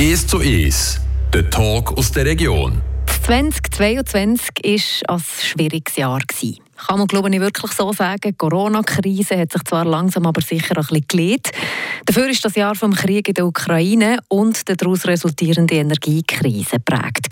1 zu 1, der Talk aus der Region. 2022 war ein schwieriges Jahr. Kann man glaube ich wirklich so sagen. Die Corona-Krise hat sich zwar langsam, aber sicher ein bisschen gelegt. Dafür ist das Jahr vom Krieg in der Ukraine und der daraus resultierende Energiekrise prägt.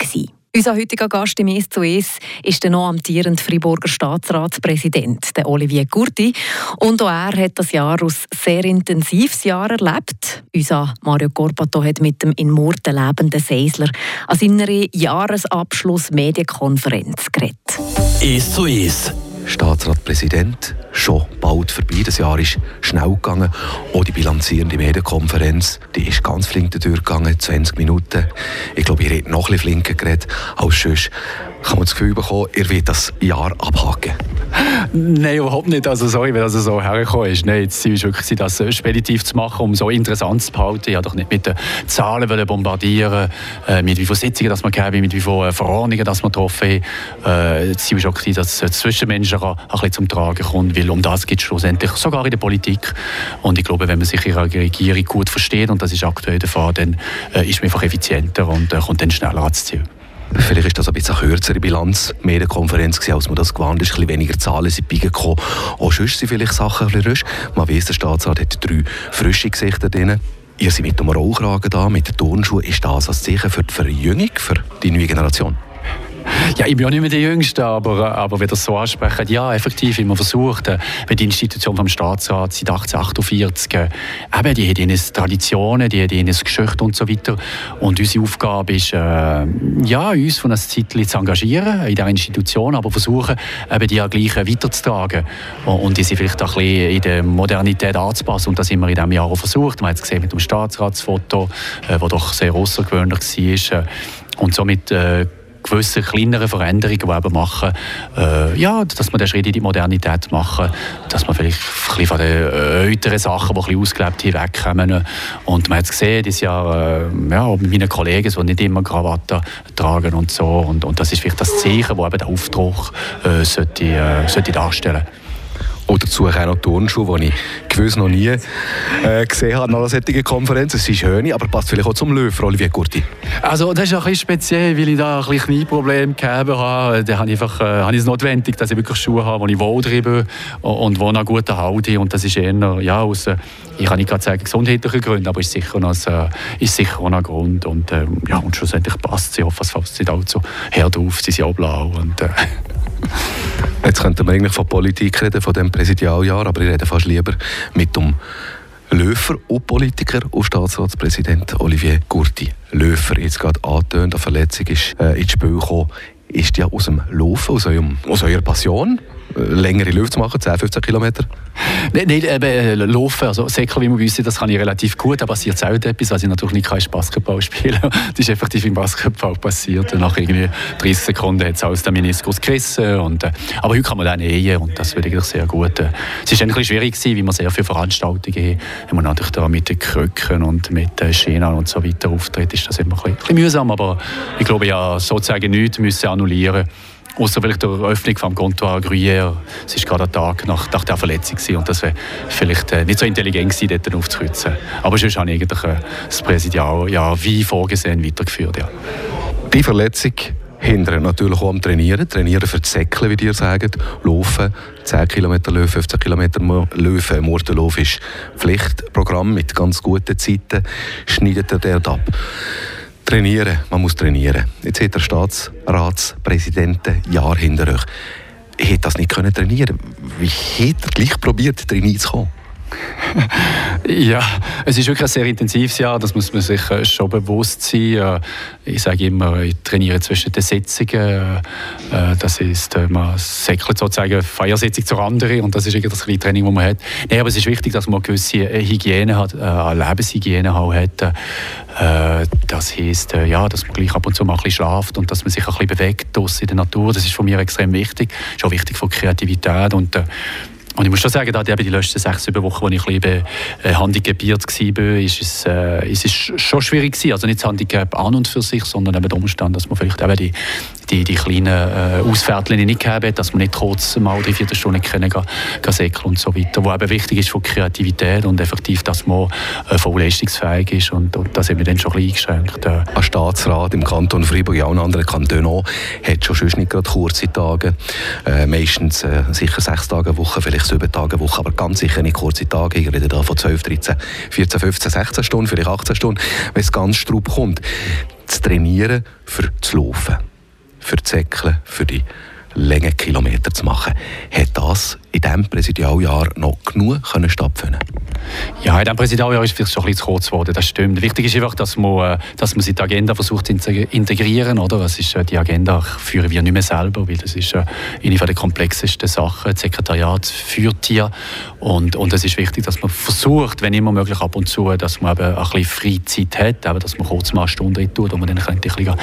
Unser heutiger Gast im «Es zu Es» ist der noch amtierende Friburger Staatsratspräsident, der Olivier Gurti. Und auch er hat das Jahr als sehr intensives Jahr erlebt. Unser Mario Corpato hat mit dem in Murten lebenden Seisler an seiner Jahresabschluss-Medienkonferenz geredet. «Es zu Es» Staatsratpräsident, schon bald vorbei. Das Jahr ist schnell gegangen. Auch die bilanzierende Medienkonferenz, die ist ganz flink durchgegangen, 20 Minuten. Ich glaube, ihr habt noch ein bisschen flinker geredet als sonst. Kann man das Gefühl bekommen, ihr wollt das Jahr abhaken? Nein, überhaupt nicht. Also sorry, wenn das so hergekommen ist. Nein, das Ziel ist wirklich, das speditiv zu machen, um so interessant zu behalten. Ja, doch nicht mit den Zahlen bombardieren, äh, mit wie vielen Sitzungen das man haben, mit wie vielen Verordnungen das man getroffen hat. Äh, das Ziel ist wirklich, dass das Zwischenmenschen ein bisschen zum Tragen kommt, weil um das geht es schlussendlich sogar in der Politik. Und ich glaube, wenn man sich in einer Regierung gut versteht, und das ist aktuell der Fall, dann äh, ist man einfach effizienter und äh, kommt dann schneller ans Ziel. Vielleicht ist das ein bisschen eine kürzere Bilanz, mehr eine Konferenz gewesen, als man das gewarnt ist. Ein bisschen weniger Zahlen sind beigekommen. Auch sonst sind vielleicht Sachen ein bisschen rüsch. Man weiss, der Staatsrat hat drei frische Gesichter drin. Ihr seid mit dem Rollkragen da, mit den Turnschuhen. Ist das ein Zeichen für die Verjüngung, für die neue Generation? Ja, ich bin ja nicht mehr der Jüngste, aber, aber wenn das so ansprechen, ja, effektiv, man versucht, äh, wenn die Institution vom Staatsrat seit 1848, äh, eben, die hat ihre Traditionen, die hat ihre Geschichte und so weiter. Und unsere Aufgabe ist, äh, ja, uns von einer Zeit zu engagieren in dieser Institution, aber versuchen, eben die gleich weiterzutragen und die sie vielleicht auch ein bisschen in der Modernität anzupassen. Und das haben wir in diesem Jahr auch versucht. Man hat es gesehen mit dem Staatsratsfoto, äh, das doch sehr außergewöhnlich war. Äh, und somit äh, gewisse kleinere Veränderungen, die eben machen, äh, ja, dass man den Schritt in die Modernität machen, dass man vielleicht ein bisschen von den äh, älteren Sachen, die ein ausgelebt haben, wegkommen. Und man hat es gesehen, dieses Jahr, äh, ja, mit meinen Kollegen, die nicht immer Krawatte tragen und so. Und, und das ist vielleicht das Zeichen, das eben den Aufdruck äh, sollte, äh, sollte darstellen sollte. Und dazu auch noch Turnschuhe, die ich gewiss noch nie äh, gesehen habe nach einer solchen Konferenz. Es ist schön, aber passt vielleicht auch zum Löwen, Olivier Gurti. Also das ist ein bisschen speziell, weil ich da ein bisschen Knieprobleme gehabt habe. Da habe ich, einfach, äh, habe ich es notwendig, dass ich wirklich Schuhe habe, die ich wohl treibe und die eine gute Haut Und das ist eher, ja, aus, ich kann nicht gerade sagen gesundheitlichen Gründen, aber ist sicher noch, äh, ist sicher auch ein Grund. Und, äh, ja, und schlussendlich passt sie. Ich hoffe, es fällt nicht allzu hart auf. Sie sind auch blau. Und, äh, Jetzt könnten wir eigentlich von Politik reden, von dem Präsidialjahr, aber ich rede fast lieber mit dem Löfer und Politiker und Staatsratspräsident Olivier Gurti. Löfer, jetzt gerade angetönt, eine Verletzung ist äh, ins Spiel gekommen, ist ja aus dem Laufen, aus, eurem, aus eurer Passion längere Läufe zu machen, 10, 15 Kilometer? Nein, nicht eben äh, laufen. Also Säckel, wie man wissen, das kann ich relativ gut. Da passiert selten etwas, was ich natürlich nicht kann, Basketball spielen. Das ist effektiv im Basketball passiert. Nach irgendwie 30 Sekunden hat es alles den Meniskus gerissen. Und, äh, aber heute kann man den nähen und das finde ich sehr gut. Äh, es war ein bisschen schwierig, gewesen, wie man sehr viele Veranstaltungen haben. man natürlich da mit den Krücken und mit den Schienen und so weiter auftritt, ist das immer ein bisschen, ein bisschen mühsam. Aber ich glaube, ja, sozusagen nichts müssen annullieren Außer vielleicht der Eröffnung vom Comptoir Gruyère. Es war gerade ein Tag nach, nach der Verletzung gewesen, und das wäre vielleicht äh, nicht so intelligent gewesen, dort aufzukürzen. Aber sonst habe ich eigentlich äh, das Präsidial ja, wie vorgesehen weitergeführt. Ja. Die Verletzung hindert natürlich auch am Trainieren. Trainieren für die Säckle, wie ihr sagt. Laufen, 10 Kilometer Löwen, 15 Kilometer Löwen. Murtenlauf ist Pflichtprogramm mit ganz guten Zeiten. Schneidet er dort ab. Trainieren, man muss trainieren. Jetzt hat der Staatsratspräsident ein Jahr hinter euch. Hätte das nicht können trainieren Wie hat er gleich probiert, trainieren zu kommen? ja, es ist wirklich ein sehr intensives Jahr, das muss man sich äh, schon bewusst sein. Äh, ich sage immer, ich trainiere zwischen den Sitzungen. Äh, das ist, man säckelt sozusagen Feiersitzung zur anderen und das ist das kleine Training, das man hat. Nein, aber es ist wichtig, dass man eine gewisse Hygiene hat, eine Lebenshygiene hat. Das heisst, ja, dass man gleich ab und zu mal ein bisschen schlaft und dass man sich ein bisschen bewegt in der Natur. Das ist von mir extrem wichtig. Das ist auch wichtig für die Kreativität und und ich muss schon sagen, da die, die letzten sechs, sieben Wochen, als ich ein bisschen äh, handicapiert war, ist es, äh, ist es schon schwierig gewesen. Also nicht das Handicap an und für sich, sondern eben der Umstand, dass man vielleicht eben die, die, die kleinen äh, Ausfährtchen nicht gegeben hat, dass man nicht kurz mal drei, vier Stunden können gehen, gehen säckeln und so weiter. Wo eben wichtig ist für Kreativität und effektiv, dass man äh, voll leistungsfähig ist und, und das haben wir dann schon ein bisschen eingeschränkt. Äh. Ein Staatsrat im Kanton Freiburg, ja auch in anderen Kantonen auch, hat schon sonst nicht gerade kurze Tage, äh, meistens äh, sicher sechs Tage eine Woche, vielleicht sieben Tage eine Woche, aber ganz sicher nicht kurze Tage. Ich rede da von 12, 13, 14, 15, 16 Stunden, vielleicht 18 Stunden, wenn es ganz straub kommt. Zu trainieren für das Laufen, für das Säckeln, für die Längenkilometer zu machen, hat das in diesem Präsidialjahr noch genug können stattfinden Ja, in diesem Präsidialjahr ist vielleicht schon ein bisschen zu kurz geworden, das stimmt. Wichtig ist einfach, dass man, äh, dass man sich Agenda versucht zu integrieren. Oder? Das ist, äh, die Agenda führen wir nicht mehr selber, weil das ist äh, eine der komplexesten Sachen. Das Sekretariat führt hier und, und es ist wichtig, dass man versucht, wenn immer möglich ab und zu, dass man eben ein bisschen Freizeit hat, eben, dass man kurz mal eine Stunde tut und man dann ein bisschen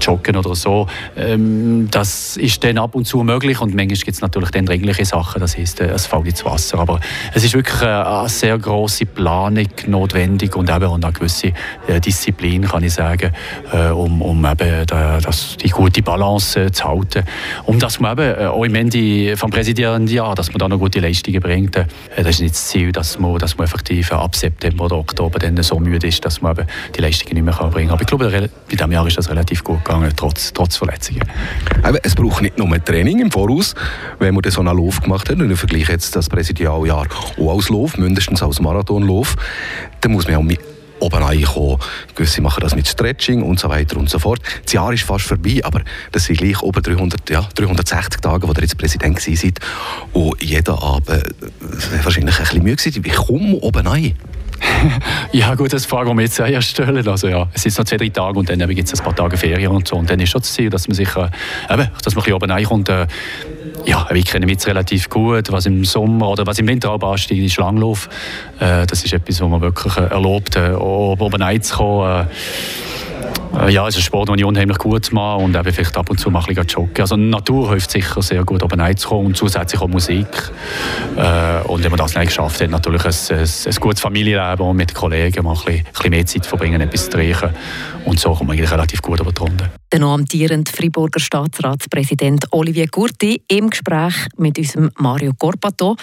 joggen oder so. Ähm, das ist dann ab und zu möglich und manchmal gibt es natürlich dann dringliche Sachen, das heisst, äh, es fällt ins Wasser. Aber es ist wirklich eine sehr große Planung notwendig und eben eine gewisse äh, Disziplin, kann ich sagen, äh, um, um eben das, die gute Balance zu halten. Um dass man eben auch im Ende vom Präsidialjahr, dass man da noch gute Leistungen bringt. Das ist nicht das Ziel, dass man, dass man effektiv ab September oder Oktober dann so müde ist, dass man eben die Leistungen nicht mehr bringen kann. Aber ich glaube, bei diesem Jahr ist das relativ gut gegangen, trotz, trotz Verletzungen. Es braucht nicht nur Training im Voraus, wenn man so einen Lauf gemacht hat, ich vergleiche jetzt das Präsidialjahr auch als Lauf, mindestens als Marathonlauf, dann muss man auch mit oben reinkommen. Gewisse machen das mit Stretching und so weiter und so fort. Das Jahr ist fast vorbei, aber das sind gleich über 300, ja, 360 Tage, wo ihr jetzt Präsident seid. Und jeder Abend äh, wahrscheinlich ein bisschen müde. Wie kommen wir oben rein? ja gut, das Frage, die wir jetzt erst stellen. Also ja, es sind noch zwei, drei Tage und dann gibt es ein paar Tage Ferien und so. Und dann ist schon das Ziel, dass man sich, äh, eben, dass man ein bisschen oben reinkommt. Äh, ja, wir kennen jetzt relativ gut, was im Sommer oder was im Winter auch ansteigt, ist Langlauf. Äh, das ist etwas, was man wirklich äh, erlaubt, äh, oben reinzukommen. Ja, es ist ein Sport, den ich unheimlich gut mache und eben vielleicht ab und zu mal ein bisschen joggen. Also Natur hilft sicher sehr gut, oben reinzukommen und zusätzlich auch Musik. Und wenn man das nicht geschafft hat, natürlich ein, ein, ein gutes Familienleben und mit Kollegen mal ein bisschen, ein bisschen mehr Zeit verbringen, etwas zu riechen. Und so kommt man eigentlich relativ gut über die Runde. Der noch amtierende Friburger Staatsratspräsident Olivier Gurti im Gespräch mit unserem Mario Corpato.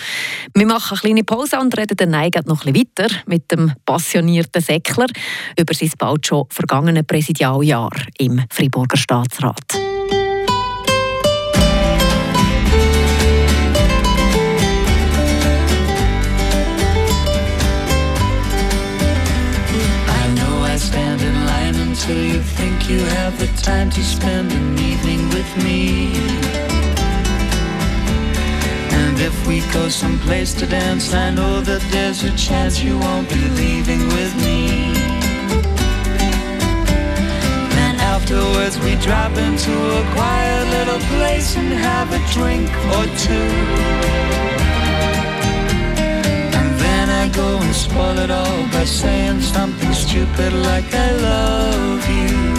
Wir machen eine kleine Pause und reden dann noch ein bisschen weiter mit dem passionierten Säckler über sein bald schon vergangene Präsidialjahr im Friburger Staatsrat. Have the time to spend an evening with me. And if we go someplace to dance, I know that there's a chance you won't be leaving with me. Then afterwards we drop into a quiet little place and have a drink or two. I go and spoil it all by saying something stupid like I love you.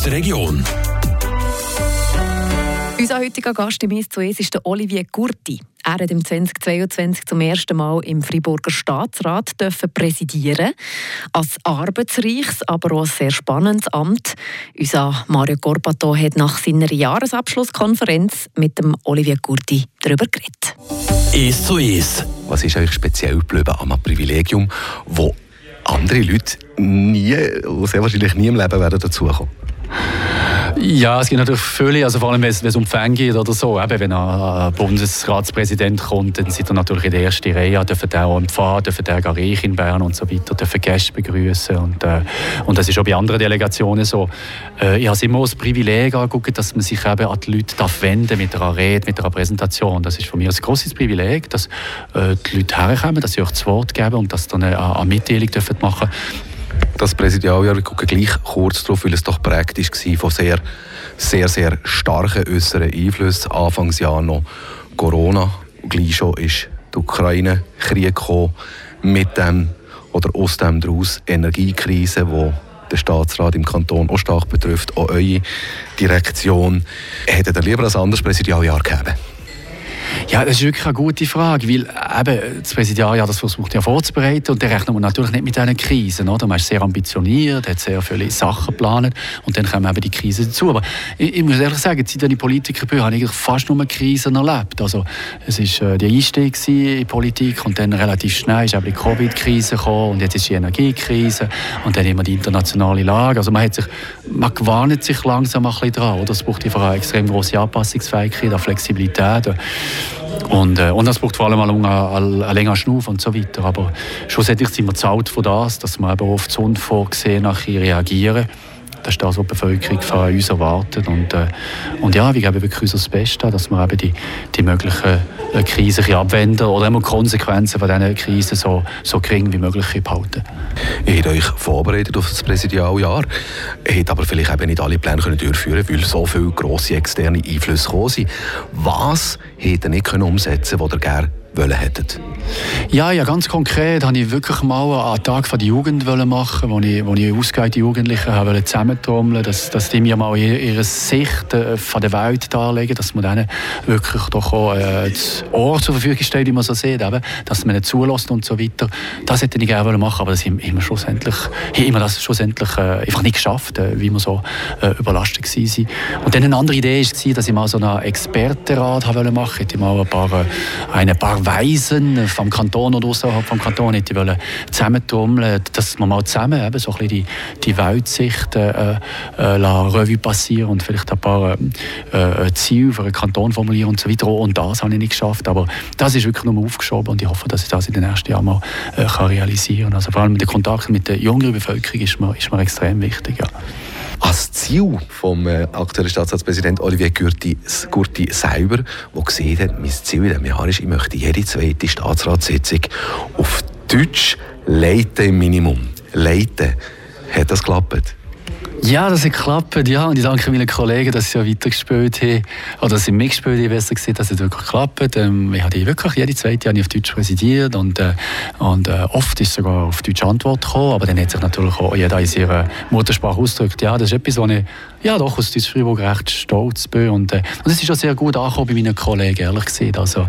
Aus der Region. Unser heutiger Gast im «Es zu Es» ist der Olivier Gurti. Er hat im 2022 zum ersten Mal im Friburger Staatsrat dürfen präsidieren. Als arbeitsreiches, aber auch sehr spannendes Amt. Unser Mario Corpato hat nach seiner Jahresabschlusskonferenz mit dem Olivier Gurti darüber geredet. «Es zu Es». Was ist eigentlich speziell geblieben am Privilegium, wo andere Leute nie, sehr wahrscheinlich nie im Leben werden dazukommen? Ja, es gibt natürlich viele, also vor allem wenn es um Fänge geht oder so. Eben, wenn ein Bundesratspräsident kommt, dann sind er natürlich in der ersten Reihe, dürfen auch empfangen, dürfen reich in Bern und so weiter, dürfen Gäste begrüßen und, äh, und das ist auch bei anderen Delegationen so. Äh, ich habe immer als Privileg angeguckt, dass man sich eben an die Leute darf wenden mit einer Rede, mit einer Präsentation. Das ist von mir ein grosses Privileg, dass äh, die Leute herkommen, dass sie euch das Wort geben und dass sie dann eine, eine Mitteilung dürfen machen dürfen das Präsidialjahr, ich gucke gleich kurz darauf, weil es doch prägt war von sehr, sehr, sehr starken äußeren Einflüssen. Anfangsjahr noch Corona, gleich schon ist der Ukraine-Krieg mit dem oder aus dem daraus Energiekrise, die der Staatsrat im Kanton auch stark betrifft, auch eure Direktion. Hättet ihr lieber ein anderes Präsidialjahr gegeben? Ja, das ist wirklich eine gute Frage, weil eben das Präsidialjahr das versucht ja vorzubereiten und da rechnet man natürlich nicht mit diesen Krisen. Oder? Man ist sehr ambitioniert, hat sehr viele Sachen geplant und dann kommen eben die Krisen dazu. Aber ich, ich muss ehrlich sagen, seit ich Politiker bin, habe ich fast nur Krisen erlebt. Also es war äh, der Einstieg in die Politik und dann relativ schnell ist eben die Covid-Krise gekommen und jetzt ist die Energiekrise und dann immer die internationale Lage. Also man, hat sich, man gewarnt sich langsam ein bisschen dran. Oder? Es braucht einfach eine extrem große Anpassungsfähigkeit, Flexibilität. Und, äh, und das braucht vor allem einen, längeren Schnuff und so weiter. Aber schlussendlich sind wir zahlt von das, dass wir eben auf das Unvorgesehene reagieren. Das ist das, was die Bevölkerung von uns erwartet. Und, äh, und ja, wir geben wirklich unser Bestes, dass wir eben die, die möglichen äh, Krisen abwenden oder immer Konsequenzen von diesen Krisen so, so gering wie möglich behalten. Ihr habt euch vorbereitet auf das Präsidialjahr, habt aber vielleicht eben nicht alle Pläne können durchführen weil so viele grosse externe Einflüsse gekommen sind. Was hätte ihr nicht umsetzen können, was ihr gerne wollen hättet? Ja, ja, ganz konkret habe ich wirklich mal einen Tag der Jugend machen, wo ich, wo ich ausgehende Jugendliche habe zusammentrommeln, dass, dass die mir mal ihre Sicht äh, von der Welt darlegen, dass man denen wirklich doch auch äh, das Ohr zur Verfügung stellt, wie man so sieht, eben, dass man nicht zulässt und so weiter. Das hätte ich gerne machen, aber das haben wir schlussendlich, haben das schlussendlich äh, einfach nicht geschafft, äh, wie wir so äh, überlastet waren. Und dann eine andere Idee war, dass ich mal so einen Expertenrat machen wollte. Ich mal ein paar, äh, ein paar Weisen vom Kanton oder außerhalb vom Kanton hätte wollen zusammentrommeln, dass man mal zusammen eben so ein bisschen die, die Weltsicht äh, äh, Revue passieren und vielleicht ein paar äh, äh, Ziele für einen Kanton formulieren und so weiter. Und das habe ich nicht geschafft, aber das ist wirklich nur aufgeschoben und ich hoffe, dass ich das in den nächsten Jahren mal äh, kann realisieren kann. Also vor allem der Kontakt mit der jüngeren Bevölkerung ist mir, ist mir extrem wichtig. Ja. Ziel vom äh, aktuellen Staatsratspräsident Olivier Gurti, Gurti selber, der gesehen hat, mein Ziel in diesem Jahr ist, ich möchte jede zweite Staatsratssitzung auf Deutsch leiten im Minimum. Leiten. Hat das geklappt? Ja, das hat geklappt. Ja, und ich danke meinen Kollegen, dass sie ja weitergespielt haben. Oder dass sie mitgespielt haben, besser gesagt, dass es wirklich geklappt ähm, Ich habe wirklich jede zweite Jahr auf Deutsch präsidiert und, äh, und äh, oft ist sogar auf Deutsch Antwort gekommen, aber dann hat sich natürlich auch jeder in seiner Muttersprache ausgedrückt. Ja, das ist etwas, was ich ja, doch aus Deutsch-Freiburg recht stolz bin. Und, äh, und es ist auch sehr gut angekommen bei meinen Kollegen, ehrlich gesagt. Also,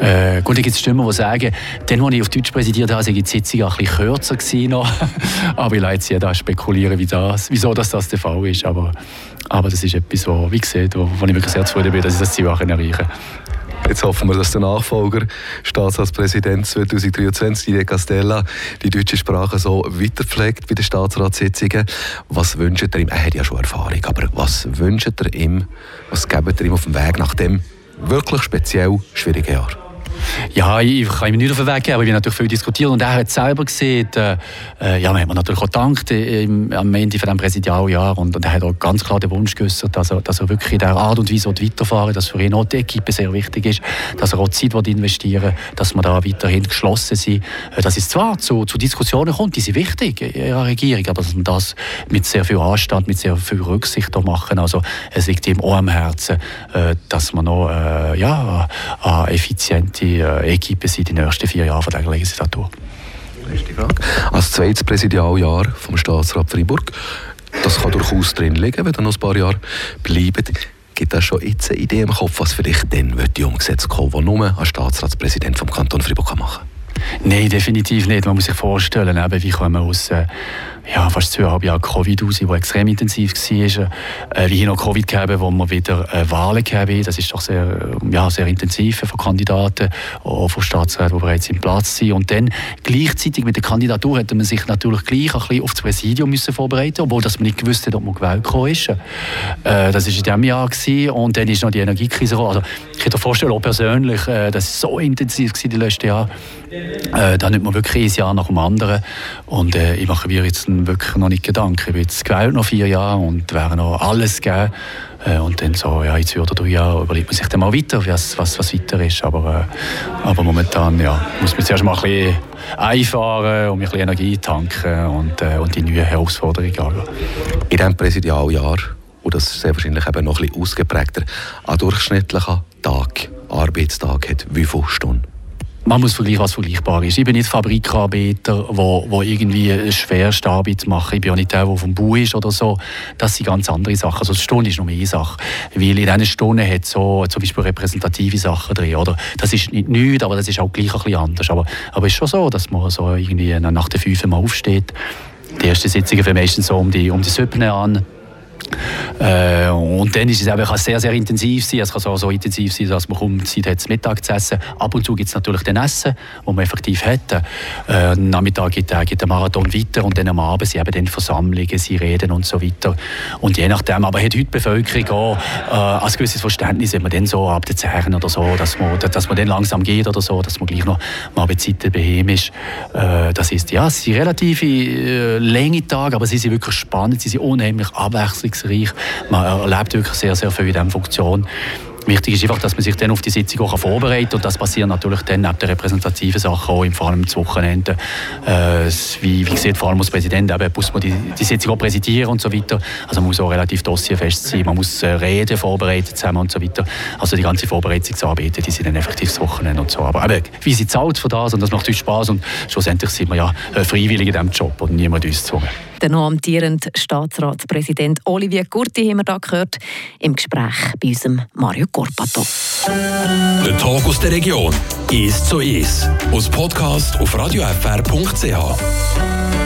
äh, gut, da gibt es Stimmen, die sagen, dann, als ich auf Deutsch präsidiert habe, sei die Sitzung auch ein bisschen kürzer gewesen noch. aber ich lasse jetzt jeder spekulieren, wie das, wieso dass das der Fall ist. Aber, aber das ist etwas, wo, wie gesagt, wo, wo ich wirklich sehr zufrieden bin, dass ich das Ziel auch erreichen kann. Jetzt hoffen wir, dass der Nachfolger, Staatsratspräsident 2023, Didier Castella, die deutsche Sprache so weiterpflegt bei den Staatsratssitzungen. Was wünscht ihr ihm? Er hat ja schon Erfahrung, aber was wünscht ihr ihm? Was gebt ihr ihm auf dem Weg nach dem wirklich speziell schwierigen Jahr? Ja, ich kann ihm nicht auf den Weg geben, aber wir haben natürlich viel diskutiert und er hat selber gesehen, äh, äh ja, hat mir natürlich auch gedankt im, am Ende von diesem Präsidialjahr und, und er hat auch ganz klar den Wunsch geäußert, dass er, dass er wirklich in dieser Art und Weise weiterfahren dass für ihn auch die Equipe sehr wichtig ist, dass er auch Zeit investieren will, dass wir da weiterhin geschlossen sind, äh, dass es zwar zu, zu Diskussionen kommt, die sind wichtig in der Regierung, aber dass man das mit sehr viel Anstand, mit sehr viel Rücksicht machen, also es liegt ihm auch am Herzen, äh, dass man noch äh, ja, eine effiziente äh, Equipe sind die nächsten vier Jahre von dieser Legislatur. Letzte Frage. Als zweites Präsidialjahr vom Staatsrat Freiburg Das kann durchaus drin liegen, wenn ihr noch ein paar Jahre bleibt. Gibt es schon jetzt eine Idee im Kopf, was vielleicht dann umgesetzt kommen was nur ein Staatsratspräsident vom Kanton Fribourg machen kann? Nein, definitiv nicht. Man muss sich vorstellen, eben, wie kann man aus äh, ja, fast zweieinhalb Jahre Covid raus, die extrem intensiv war. Äh, wie hier noch Covid gegeben, wo wir wieder äh, Wahlen gegeben Das ist doch sehr, ja, sehr intensiv von Kandidaten, auch von Staatsräten, die bereits im Platz sind. Und dann gleichzeitig mit der Kandidatur hätte man sich natürlich gleich ein bisschen auf das Präsidium müssen vorbereiten obwohl dass man nicht gewusst hat, ob man gewählt ist. Äh, das war in diesem Jahr. Gewesen. Und dann ist noch die Energiekrise gekommen. Also, ich kann mir vorstellen, auch persönlich, äh, das war so intensiv gewesen, die letzten Jahre. Äh, da nimmt man wirklich ein Jahr nach dem anderen. Und äh, ich mache mir jetzt wirklich noch nicht Gedanken. Ich bin jetzt gewählt noch vier Jahre und wäre noch alles geben. Äh, und dann so, ja, in zwei oder drei Jahren überlegt man sich dann mal weiter, was, was, was weiter ist. Aber, äh, aber momentan ja, muss man zuerst mal ein bisschen einfahren und ein bisschen Energie tanken und, äh, und die neuen Herausforderungen angehen. In diesem Präsidialjahr, und das ist sehr wahrscheinlich eben noch ein bisschen ausgeprägter, ein durchschnittlicher Tag, Arbeitstag hat wie viele Stunden? Man muss vergleichen, was vergleichbar ist. Ich bin nicht Fabrikarbeiter, wo, wo irgendwie eine schwerste Arbeit machen. Ich bin auch nicht der, der vom Bau ist oder so. Das sind ganz andere Sachen. Also Stunde ist nur eine Sache. Weil in diesen Stunden hat so zum Beispiel repräsentative Sachen drin. Oder? Das ist nicht nichts, aber das ist auch gleich ein bisschen anders. Aber, aber es ist schon so, dass man so irgendwie nach der 5 Mal aufsteht. Die ersten Sitzungen fangen meistens so um die, um die 7 an. Äh, und dann ist es eben, sehr, sehr intensiv sein. Es kann so, so intensiv sein, dass man kaum Zeit hat, Mittag zu essen. Ab und zu gibt es natürlich den Essen, das man effektiv hat. Äh, am Nachmittag geht, äh, geht der Marathon weiter und dann am Abend sind eben dann Versammlungen, sie reden und so weiter. Und je nachdem, aber hat heute die Bevölkerung auch äh, ein gewisses Verständnis, wenn man dann so ab den Zähnen oder so, dass man, dass man dann langsam geht oder so, dass man gleich noch mal bei Zeiten beheim ist. Äh, das ist, ja, es sind relativ äh, lange Tage, aber sie sind wirklich spannend, sie sind unheimlich abwechslungsreich man erlebt wirklich sehr, sehr viel in dieser Funktion. Wichtig ist einfach, dass man sich dann auf die Sitzung auch vorbereiten. Und das passiert natürlich dann neben den repräsentativen Sachen auch, vor allem am Wochenende. Äh, wie, wie gesagt, vor allem als Präsident eben, muss man die, die Sitzung auch präsentieren und so weiter. Also man muss auch relativ dossierfest sein. Man muss äh, Reden vorbereiten zusammen und so weiter. Also die ganze Vorbereitungsarbeiten, die sind dann effektiv das Wochenende und so. Aber eben, wie sie zahlt für das und das macht uns Spaß und schlussendlich sind wir ja äh, freiwillig in diesem Job und niemand uns gezwungen. Der noch amtierende Staatsratspräsident Olivier Gurti haben wir da gehört im Gespräch bei unserem Mario Corpato. Der Tag aus der Region ist so ist. Aus Podcast auf radiofr.ch.